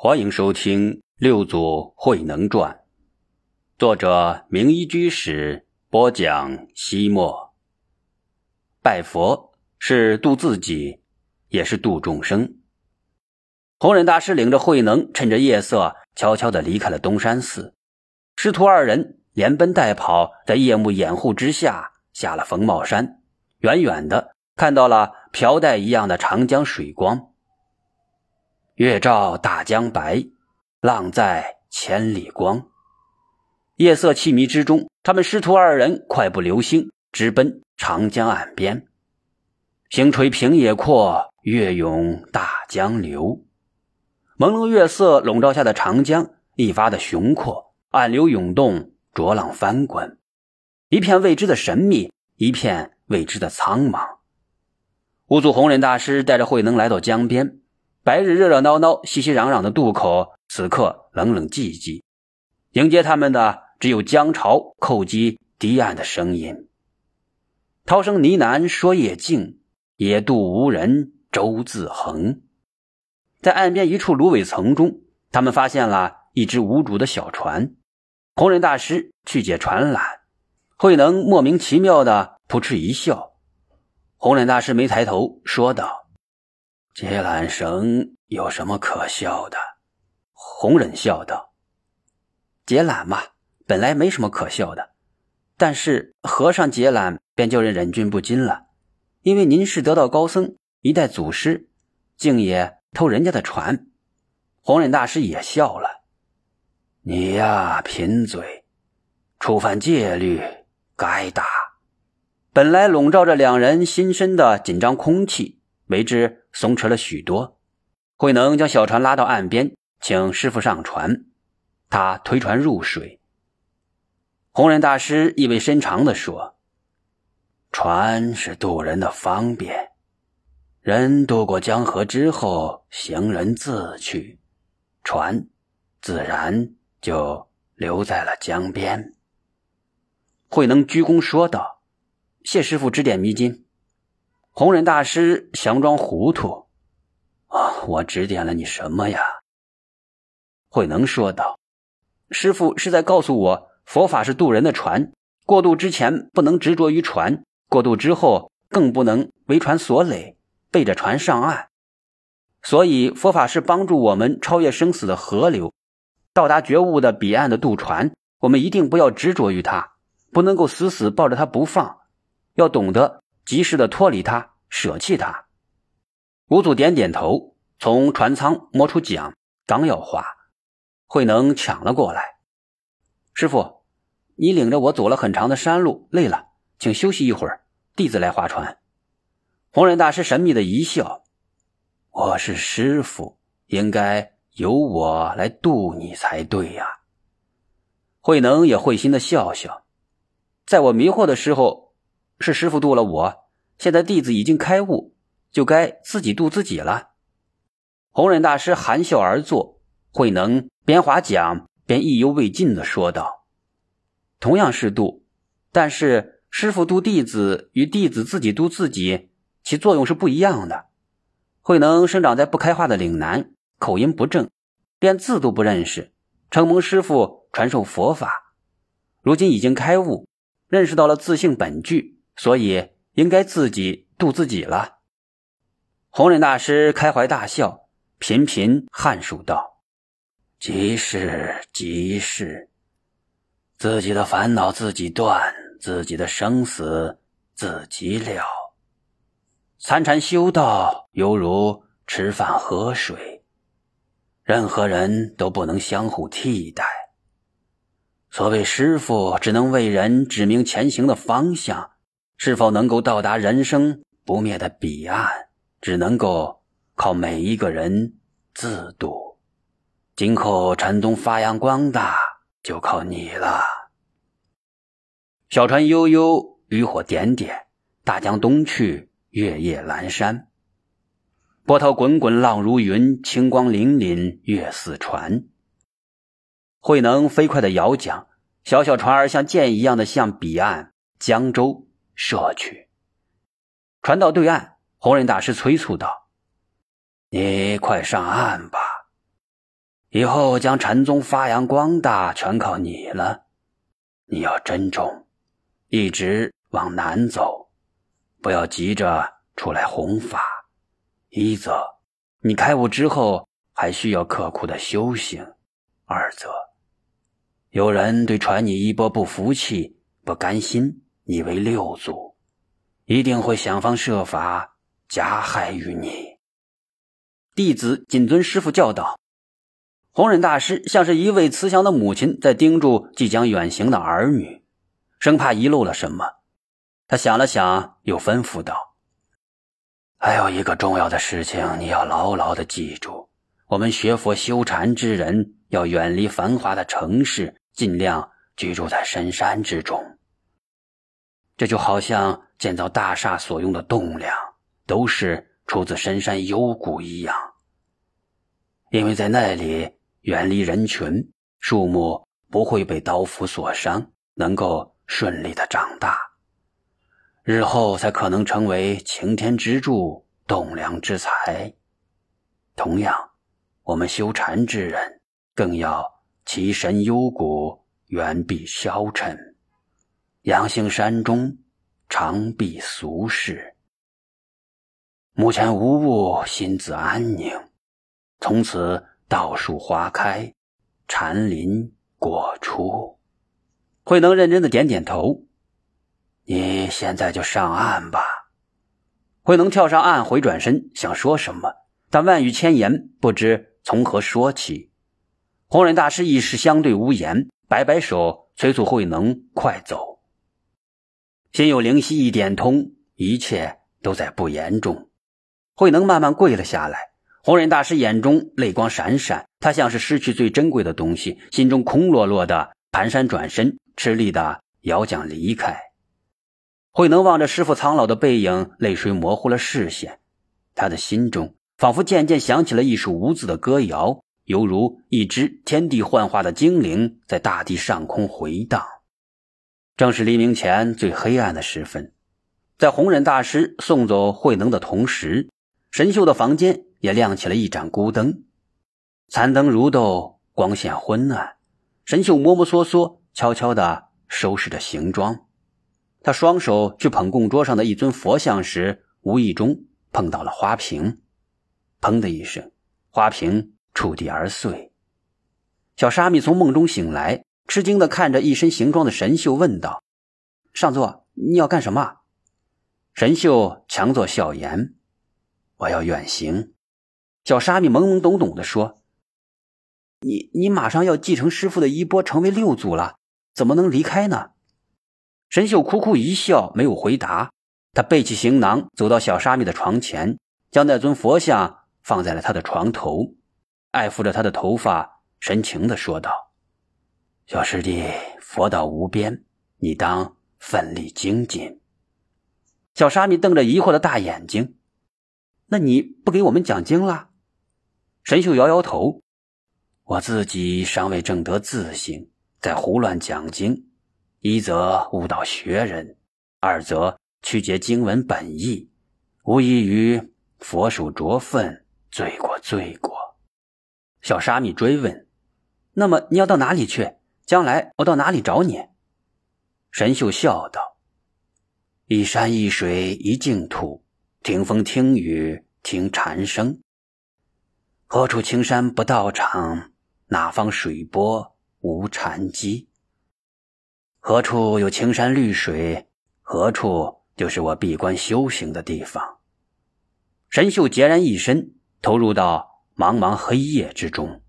欢迎收听《六祖慧能传》，作者名医居士播讲。西莫拜佛是度自己，也是度众生。弘忍大师领着慧能，趁着夜色，悄悄的离开了东山寺。师徒二人连奔带跑，在夜幕掩护之下，下了冯茂山。远远的看到了飘带一样的长江水光。月照大江白，浪在千里光。夜色凄迷之中，他们师徒二人快步流星，直奔长江岸边。星垂平野阔，月涌大江流。朦胧月色笼罩下的长江，一发的雄阔，暗流涌动，浊浪翻滚，一片未知的神秘，一片未知的苍茫。五祖弘忍大师带着慧能来到江边。白日热热闹闹、熙熙攘攘的渡口，此刻冷冷寂寂。迎接他们的只有江潮叩击堤岸的声音。涛声呢喃说：“夜静，野渡无人舟自横。”在岸边一处芦苇丛中，他们发现了一只无主的小船。红忍大师去解船缆，慧能莫名其妙的扑哧一笑。红忍大师没抬头，说道。解缆绳有什么可笑的？红忍笑道：“解缆嘛，本来没什么可笑的。但是和尚解缆便叫人忍俊不禁了，因为您是得道高僧，一代祖师，竟也偷人家的船。”红忍大师也笑了：“你呀，贫嘴，触犯戒律，该打。”本来笼罩着两人心身的紧张空气。为之松弛了许多。慧能将小船拉到岸边，请师傅上船。他推船入水。弘忍大师意味深长地说：“船是渡人的方便，人渡过江河之后，行人自去，船自然就留在了江边。”慧能鞠躬说道：“谢师傅指点迷津。”弘忍大师佯装糊涂：“啊，我指点了你什么呀？”慧能说道：“师傅是在告诉我，佛法是渡人的船，过渡之前不能执着于船，过渡之后更不能为船所累，背着船上岸。所以佛法是帮助我们超越生死的河流，到达觉悟的彼岸的渡船。我们一定不要执着于它，不能够死死抱着它不放，要懂得。”及时的脱离他，舍弃他。五祖点点头，从船舱摸出桨，刚要划，慧能抢了过来。师傅，你领着我走了很长的山路，累了，请休息一会儿，弟子来划船。弘忍大师神秘的一笑：“我是师傅，应该由我来渡你才对呀。”慧能也会心的笑笑，在我迷惑的时候。是师傅渡了我，现在弟子已经开悟，就该自己渡自己了。弘忍大师含笑而坐，慧能边划桨边意犹未尽的说道：“同样是渡，但是师傅渡弟子与弟子自己渡自己，其作用是不一样的。”慧能生长在不开化的岭南，口音不正，连字都不认识，承蒙师傅传授佛法，如今已经开悟，认识到了自性本具。所以应该自己渡自己了。弘忍大师开怀大笑，频频颔首道：“即是即是，自己的烦恼自己断，自己的生死自己了。参禅修道犹如吃饭喝水，任何人都不能相互替代。所谓师傅，只能为人指明前行的方向。”是否能够到达人生不灭的彼岸，只能够靠每一个人自度。今后禅宗发扬光大，就靠你了。小船悠悠，渔火点点，大江东去，月夜阑珊。波涛滚滚，浪如云，清光粼粼，月似船。慧能飞快的摇桨，小小船儿像箭一样的向彼岸江州。射去，船到对岸，弘忍大师催促道：“你快上岸吧，以后将禅宗发扬光大，全靠你了。你要珍重，一直往南走，不要急着出来弘法。一则，你开悟之后还需要刻苦的修行；二则，有人对传你衣钵不服气，不甘心你为六祖，一定会想方设法加害于你。弟子谨遵师傅教导。弘忍大师像是一位慈祥的母亲，在叮嘱即将远行的儿女，生怕遗漏了什么。他想了想，又吩咐道：“还有一个重要的事情，你要牢牢的记住：我们学佛修禅之人，要远离繁华的城市，尽量居住在深山之中。这就好像建造大厦所用的栋梁，都是出自深山幽谷一样，因为在那里。”远离人群，树木不会被刀斧所伤，能够顺利的长大，日后才可能成为擎天之柱、栋梁之材。同样，我们修禅之人更要其神幽谷，远避消沉，阳兴山中，常避俗世。目前无物，心自安宁，从此。道树花开，禅林果出。慧能认真的点点头。你现在就上岸吧。慧能跳上岸，回转身想说什么，但万语千言，不知从何说起。弘忍大师一时相对无言，摆摆手，催促慧能快走。心有灵犀一点通，一切都在不言中。慧能慢慢跪了下来。弘忍大师眼中泪光闪闪，他像是失去最珍贵的东西，心中空落落的，蹒跚转身，吃力的摇桨离开。慧能望着师傅苍老的背影，泪水模糊了视线，他的心中仿佛渐渐响起了一首无字的歌谣，犹如一只天地幻化的精灵在大地上空回荡。正是黎明前最黑暗的时分，在弘忍大师送走慧能的同时，神秀的房间。也亮起了一盏孤灯，残灯如豆，光线昏暗。神秀摸摸索索，悄悄地收拾着行装。他双手去捧供桌上的一尊佛像时，无意中碰到了花瓶，砰的一声，花瓶触地而碎。小沙弥从梦中醒来，吃惊地看着一身行装的神秀，问道：“上座，你要干什么？”神秀强作笑颜：“我要远行。”小沙弥懵懵懂懂地说：“你你马上要继承师傅的衣钵，成为六祖了，怎么能离开呢？”神秀苦苦一笑，没有回答。他背起行囊，走到小沙弥的床前，将那尊佛像放在了他的床头，爱抚着他的头发，深情地说道：“小师弟，佛道无边，你当奋力精进。”小沙弥瞪着疑惑的大眼睛：“那你不给我们讲经了？”神秀摇摇头：“我自己尚未证得自性，在胡乱讲经，一则误导学人，二则曲解经文本意，无异于佛手着粪，罪过罪过。”小沙弥追问：“那么你要到哪里去？将来我到哪里找你？”神秀笑道：“一山一水一净土，听风听雨听禅声。”何处青山不道场？哪方水波无禅机？何处有青山绿水？何处就是我闭关修行的地方。神秀孑然一身，投入到茫茫黑夜之中。